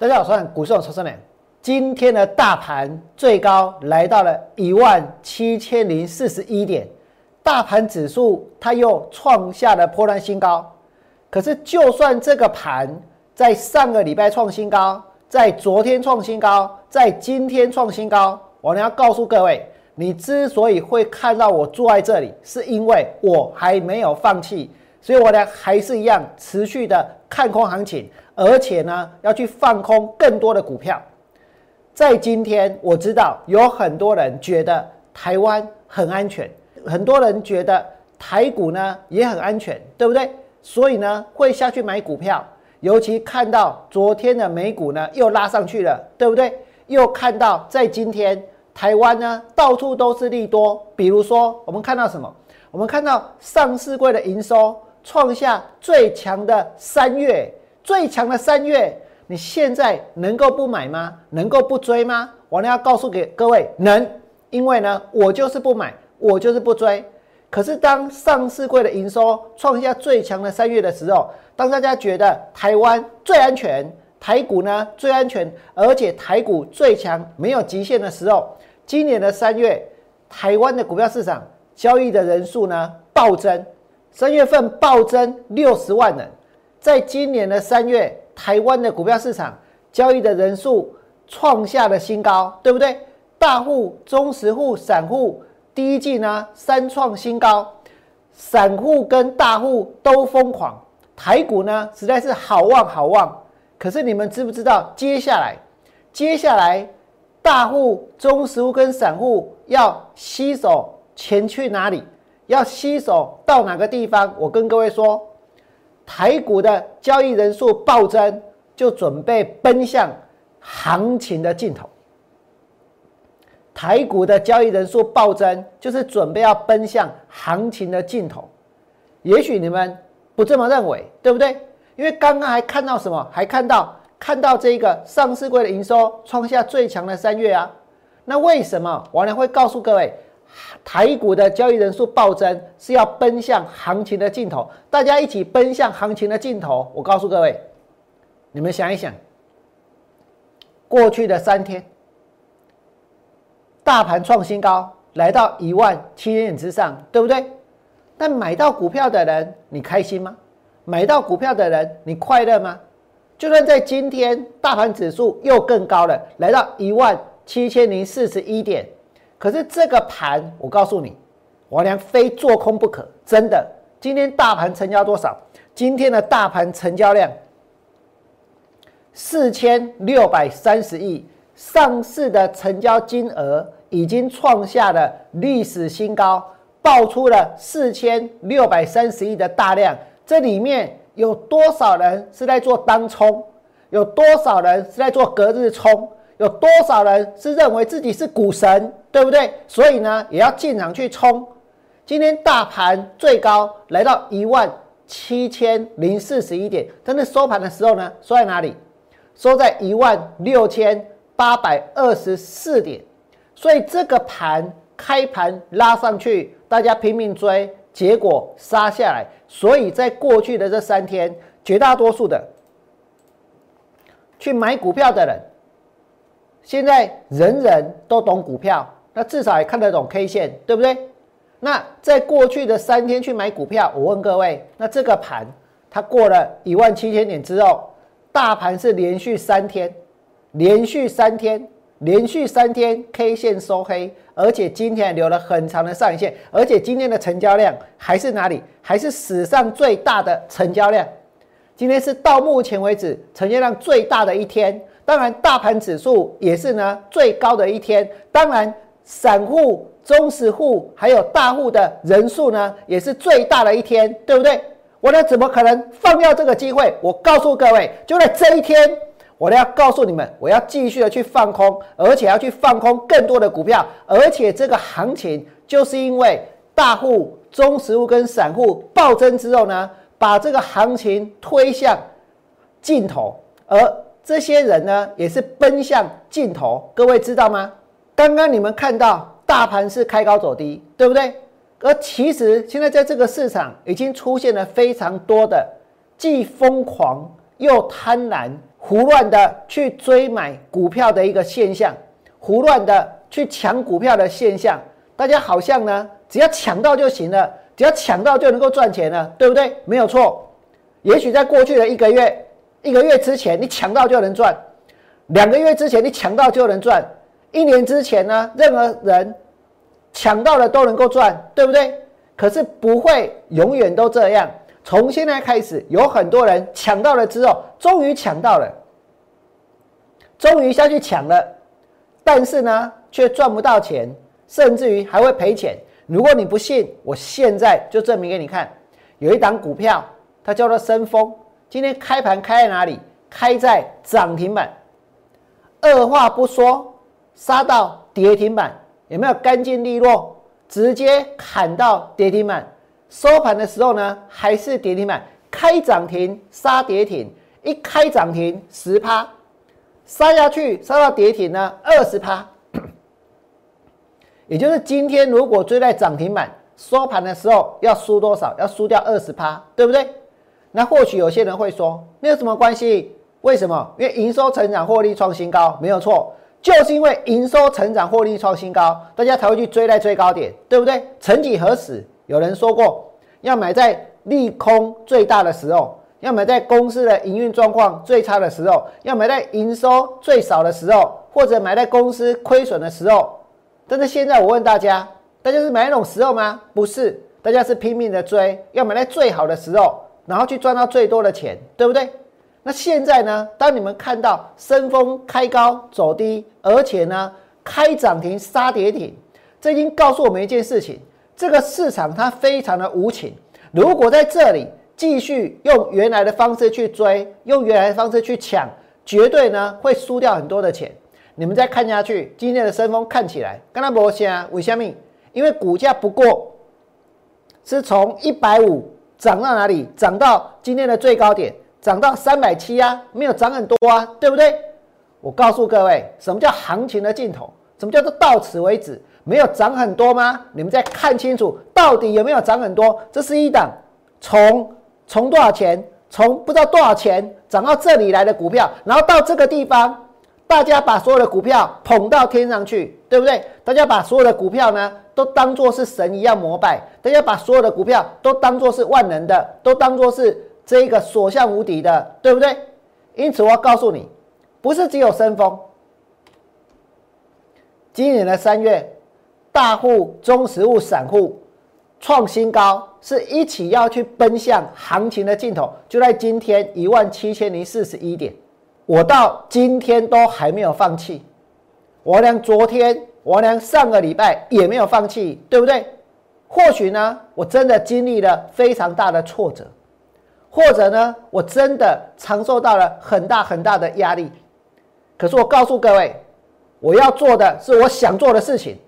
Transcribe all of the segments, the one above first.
大家好，我是股市超生人。今天的大盘最高来到了一万七千零四十一点，大盘指数它又创下了波段新高。可是，就算这个盘在上个礼拜创新高，在昨天创新高，在今天创新高，我呢要告诉各位，你之所以会看到我坐在这里，是因为我还没有放弃。所以我呢还是一样持续的看空行情，而且呢要去放空更多的股票。在今天，我知道有很多人觉得台湾很安全，很多人觉得台股呢也很安全，对不对？所以呢会下去买股票，尤其看到昨天的美股呢又拉上去了，对不对？又看到在今天台湾呢到处都是利多，比如说我们看到什么？我们看到上市柜的营收。创下最强的三月，最强的三月，你现在能够不买吗？能够不追吗？我呢要告诉给各位，能，因为呢，我就是不买，我就是不追。可是当上市柜的营收创下最强的三月的时候，当大家觉得台湾最安全，台股呢最安全，而且台股最强，没有极限的时候，今年的三月，台湾的股票市场交易的人数呢暴增。三月份暴增六十万人，在今年的三月，台湾的股票市场交易的人数创下了新高，对不对？大户、中实户、散户第一季呢三创新高，散户跟大户都疯狂，台股呢实在是好旺好旺。可是你们知不知道，接下来，接下来大户、中实户跟散户要吸手钱去哪里？要吸手到哪个地方？我跟各位说，台股的交易人数暴增，就准备奔向行情的尽头。台股的交易人数暴增，就是准备要奔向行情的尽头。也许你们不这么认为，对不对？因为刚刚还看到什么？还看到看到这个上市柜的营收创下最强的三月啊。那为什么我呢会告诉各位？台股的交易人数暴增，是要奔向行情的尽头。大家一起奔向行情的尽头。我告诉各位，你们想一想，过去的三天，大盘创新高，来到一万七千点之上，对不对？但买到股票的人，你开心吗？买到股票的人，你快乐吗？就算在今天，大盘指数又更高了，来到一万七千零四十一点。可是这个盘，我告诉你，我连非做空不可，真的。今天大盘成交多少？今天的大盘成交量四千六百三十亿，上市的成交金额已经创下了历史新高，爆出了四千六百三十亿的大量。这里面有多少人是在做当冲？有多少人是在做隔日冲？有多少人是认为自己是股神，对不对？所以呢，也要进场去冲。今天大盘最高来到一万七千零四十一点，但是收盘的时候呢，收在哪里？收在一万六千八百二十四点。所以这个盘开盘拉上去，大家拼命追，结果杀下来。所以在过去的这三天，绝大多数的去买股票的人。现在人人都懂股票，那至少也看得懂 K 线，对不对？那在过去的三天去买股票，我问各位，那这个盘它过了一万七千点之后，大盘是连续三天，连续三天，连续三天 K 线收黑，而且今天留了很长的上影线，而且今天的成交量还是哪里？还是史上最大的成交量。今天是到目前为止成交量最大的一天。当然，大盘指数也是呢最高的一天。当然，散户、中实户还有大户的人数呢也是最大的一天，对不对？我呢怎么可能放掉这个机会？我告诉各位，就在这一天，我呢要告诉你们，我要继续的去放空，而且要去放空更多的股票。而且这个行情就是因为大户、中实户跟散户暴增之后呢，把这个行情推向尽头，而。这些人呢，也是奔向尽头，各位知道吗？刚刚你们看到大盘是开高走低，对不对？而其实现在在这个市场已经出现了非常多的既疯狂又贪婪胡乱的去追买股票的一个现象，胡乱的去抢股票的现象，大家好像呢，只要抢到就行了，只要抢到就能够赚钱了，对不对？没有错。也许在过去的一个月、一个月之前，你抢到就能赚；两个月之前，你抢到就能赚；一年之前呢，任何人抢到了都能够赚，对不对？可是不会永远都这样。从现在开始，有很多人抢到了之后，终于抢到了，终于下去抢了，但是呢，却赚不到钱，甚至于还会赔钱。如果你不信，我现在就证明给你看。有一档股票，它叫做深丰，今天开盘开在哪里？开在涨停板。二话不说，杀到跌停板，有没有干净利落？直接砍到跌停板。收盘的时候呢，还是跌停板，开涨停杀跌停，一开涨停十趴，杀下去杀到跌停呢二十趴，也就是今天如果追在涨停板，收盘的时候要输多少？要输掉二十趴，对不对？那或许有些人会说，那有什么关系？为什么？因为营收成长，获利创新高，没有错，就是因为营收成长，获利创新高，大家才会去追在最高点，对不对？曾几何时？有人说过，要买在利空最大的时候，要买在公司的营运状况最差的时候，要买在营收最少的时候，或者买在公司亏损的时候。但是现在我问大家，大家是买那种时候吗？不是，大家是拼命的追，要买在最好的时候，然后去赚到最多的钱，对不对？那现在呢？当你们看到升风开高走低，而且呢开涨停杀跌停，这已经告诉我们一件事情。这个市场它非常的无情，如果在这里继续用原来的方式去追，用原来的方式去抢，绝对呢会输掉很多的钱。你们再看下去，今天的升风看起来跟它不像，为什么？因为股价不过是从一百五涨到哪里？涨到今天的最高点，涨到三百七啊，没有涨很多啊，对不对？我告诉各位，什么叫行情的尽头？什么叫做到此为止？没有涨很多吗？你们再看清楚，到底有没有涨很多？这是一档从从多少钱，从不知道多少钱涨到这里来的股票，然后到这个地方，大家把所有的股票捧到天上去，对不对？大家把所有的股票呢，都当做是神一样膜拜，大家把所有的股票都当做是万能的，都当做是这个所向无敌的，对不对？因此，我要告诉你，不是只有升风，今年的三月。大户、中实物、散户创新高，是一起要去奔向行情的尽头，就在今天一万七千零四十一点。我到今天都还没有放弃，我连昨天，我连上个礼拜也没有放弃，对不对？或许呢，我真的经历了非常大的挫折，或者呢，我真的承受到了很大很大的压力。可是我告诉各位，我要做的是我想做的事情。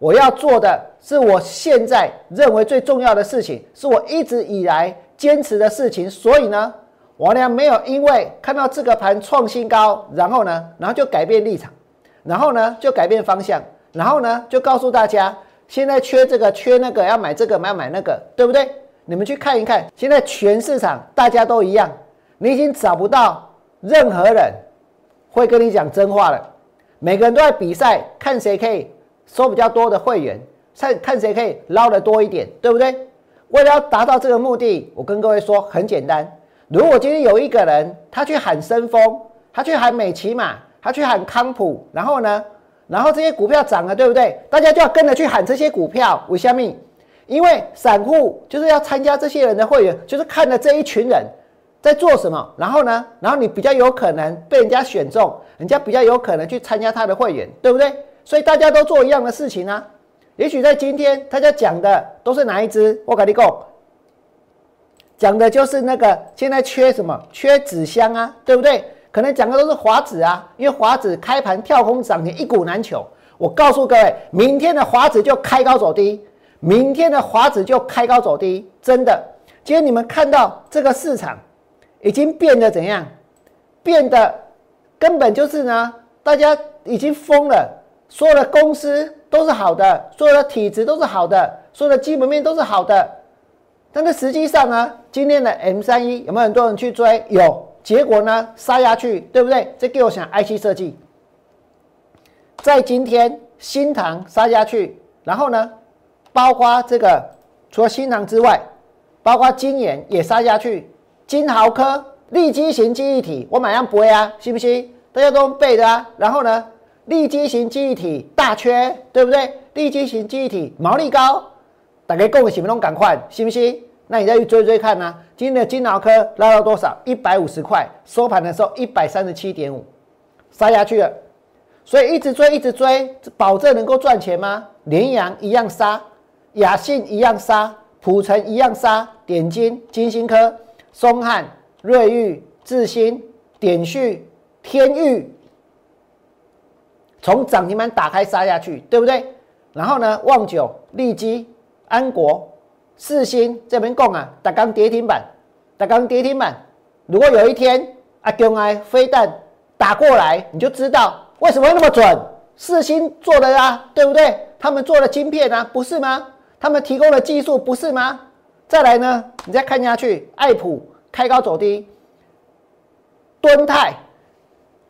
我要做的是我现在认为最重要的事情，是我一直以来坚持的事情。所以呢，我呢没有因为看到这个盘创新高，然后呢，然后就改变立场，然后呢就改变方向，然后呢就告诉大家，现在缺这个缺那个，要买这个买买那个，对不对？你们去看一看，现在全市场大家都一样，你已经找不到任何人会跟你讲真话了，每个人都在比赛，看谁可以。收比较多的会员，看看谁可以捞得多一点，对不对？为了要达到这个目的，我跟各位说很简单。如果今天有一个人，他去喊升风，他去喊美骑马，他去喊康普，然后呢，然后这些股票涨了，对不对？大家就要跟着去喊这些股票。为什么？因为散户就是要参加这些人的会员，就是看了这一群人在做什么，然后呢，然后你比较有可能被人家选中，人家比较有可能去参加他的会员，对不对？所以大家都做一样的事情啊。也许在今天大家讲的都是哪一只？我跟你讲，讲的就是那个现在缺什么？缺纸箱啊，对不对？可能讲的都是华子啊，因为华子开盘跳空涨停，一股难求。我告诉各位，明天的华子就开高走低，明天的华子就开高走低，真的。今天你们看到这个市场已经变得怎样？变得根本就是呢，大家已经疯了。所有的公司都是好的，所有的体质都是好的，所有的基本面都是好的，但是实际上呢，今天的 M 三一有没有很多人去追？有，结果呢杀下去，对不对？这给我想 IC 设计，在今天新塘杀下去，然后呢，包括这个除了新塘之外，包括金研也杀下去，金豪科立基型记忆体，我马上背啊，信不信？大家都背的啊。然后呢，立基型记忆体大缺，对不对？立基型记忆体毛利高，大家共喜不拢赶快，信不信？那你再去追追看呢？今天的金脑科拉到多少？一百五十块，收盘的时候一百三十七点五，杀下去了。所以一直追，一直追，保证能够赚钱吗？联阳一样杀，雅信一样杀，普成一样杀，点金、金星科、松汉、瑞玉、智新、点旭、天域，从涨停板打开杀下去，对不对？然后呢，旺九、利基、安国。四星这边供啊，打刚跌停板，打刚跌停板。如果有一天啊，中爱飞弹打过来，你就知道为什么会那么准。四星做的啊，对不对？他们做的晶片啊，不是吗？他们提供的技术不是吗？再来呢，你再看下去，爱普开高走低，敦泰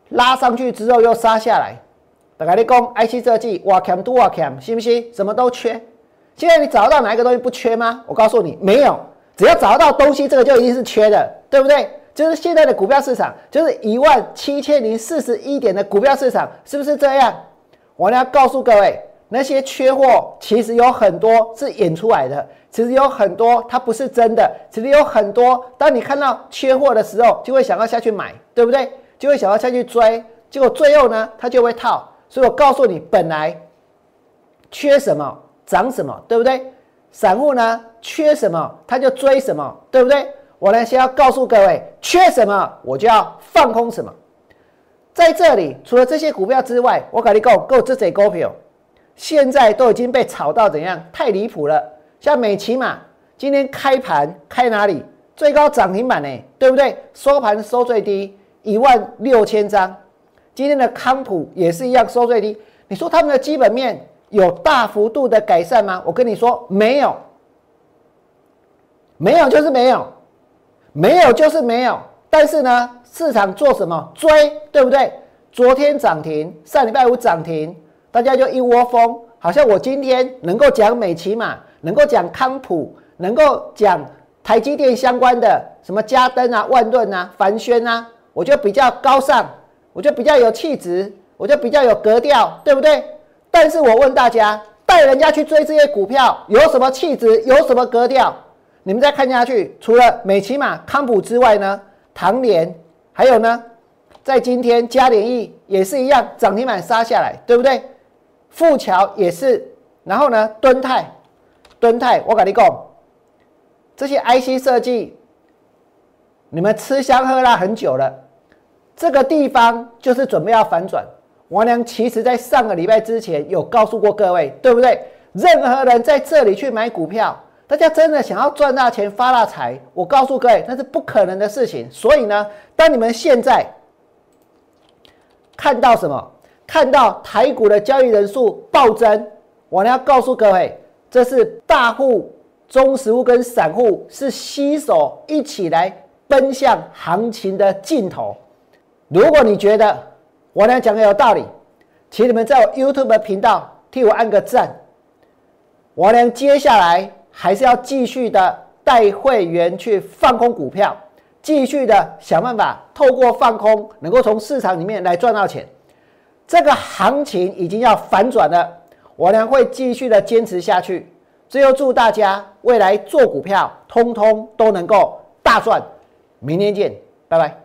拉上去之后又杀下来。大家你讲 IC 设计哇强都哇强，信不信？什么都缺。现在你找得到哪一个东西不缺吗？我告诉你，没有。只要找得到东西，这个就一定是缺的，对不对？就是现在的股票市场，就是一万七千零四十一点的股票市场，是不是这样？我要告诉各位，那些缺货其实有很多是演出来的，其实有很多它不是真的，其实有很多。当你看到缺货的时候，就会想要下去买，对不对？就会想要下去追，结果最后呢，它就会套。所以我告诉你，本来缺什么？涨什么，对不对？散户呢，缺什么他就追什么，对不对？我呢，先要告诉各位，缺什么我就要放空什么。在这里，除了这些股票之外，我跟你讲，够这些股票，现在都已经被炒到怎样？太离谱了。像美骑马今天开盘开哪里？最高涨停板呢，对不对？收盘收最低一万六千张。今天的康普也是一样收最低。你说他们的基本面？有大幅度的改善吗？我跟你说没有，没有就是没有，没有就是没有。但是呢，市场做什么追，对不对？昨天涨停，上礼拜五涨停，大家就一窝蜂，好像我今天能够讲美骑马，能够讲康普，能够讲台积电相关的什么嘉登啊、万润啊、凡轩啊，我就比较高尚，我就比较有气质，我就比较有格调，对不对？但是我问大家，带人家去追这些股票有什么气质，有什么格调？你们再看下去，除了美骑马、康普之外呢？唐联还有呢？在今天嘉联益也是一样，涨停板杀下来，对不对？富桥也是，然后呢？敦泰，敦泰，我跟你讲，这些 IC 设计，你们吃香喝辣很久了，这个地方就是准备要反转。王良其实在上个礼拜之前有告诉过各位，对不对？任何人在这里去买股票，大家真的想要赚大钱、发大财，我告诉各位，那是不可能的事情。所以呢，当你们现在看到什么？看到台股的交易人数暴增，我呢要告诉各位，这是大户、中实户跟散户是携手一起来奔向行情的尽头。如果你觉得，我俩讲的有道理，请你们在我 YouTube 频道替我按个赞。我俩接下来还是要继续的带会员去放空股票，继续的想办法透过放空能够从市场里面来赚到钱。这个行情已经要反转了，我俩会继续的坚持下去。最后祝大家未来做股票通通都能够大赚。明天见，拜拜。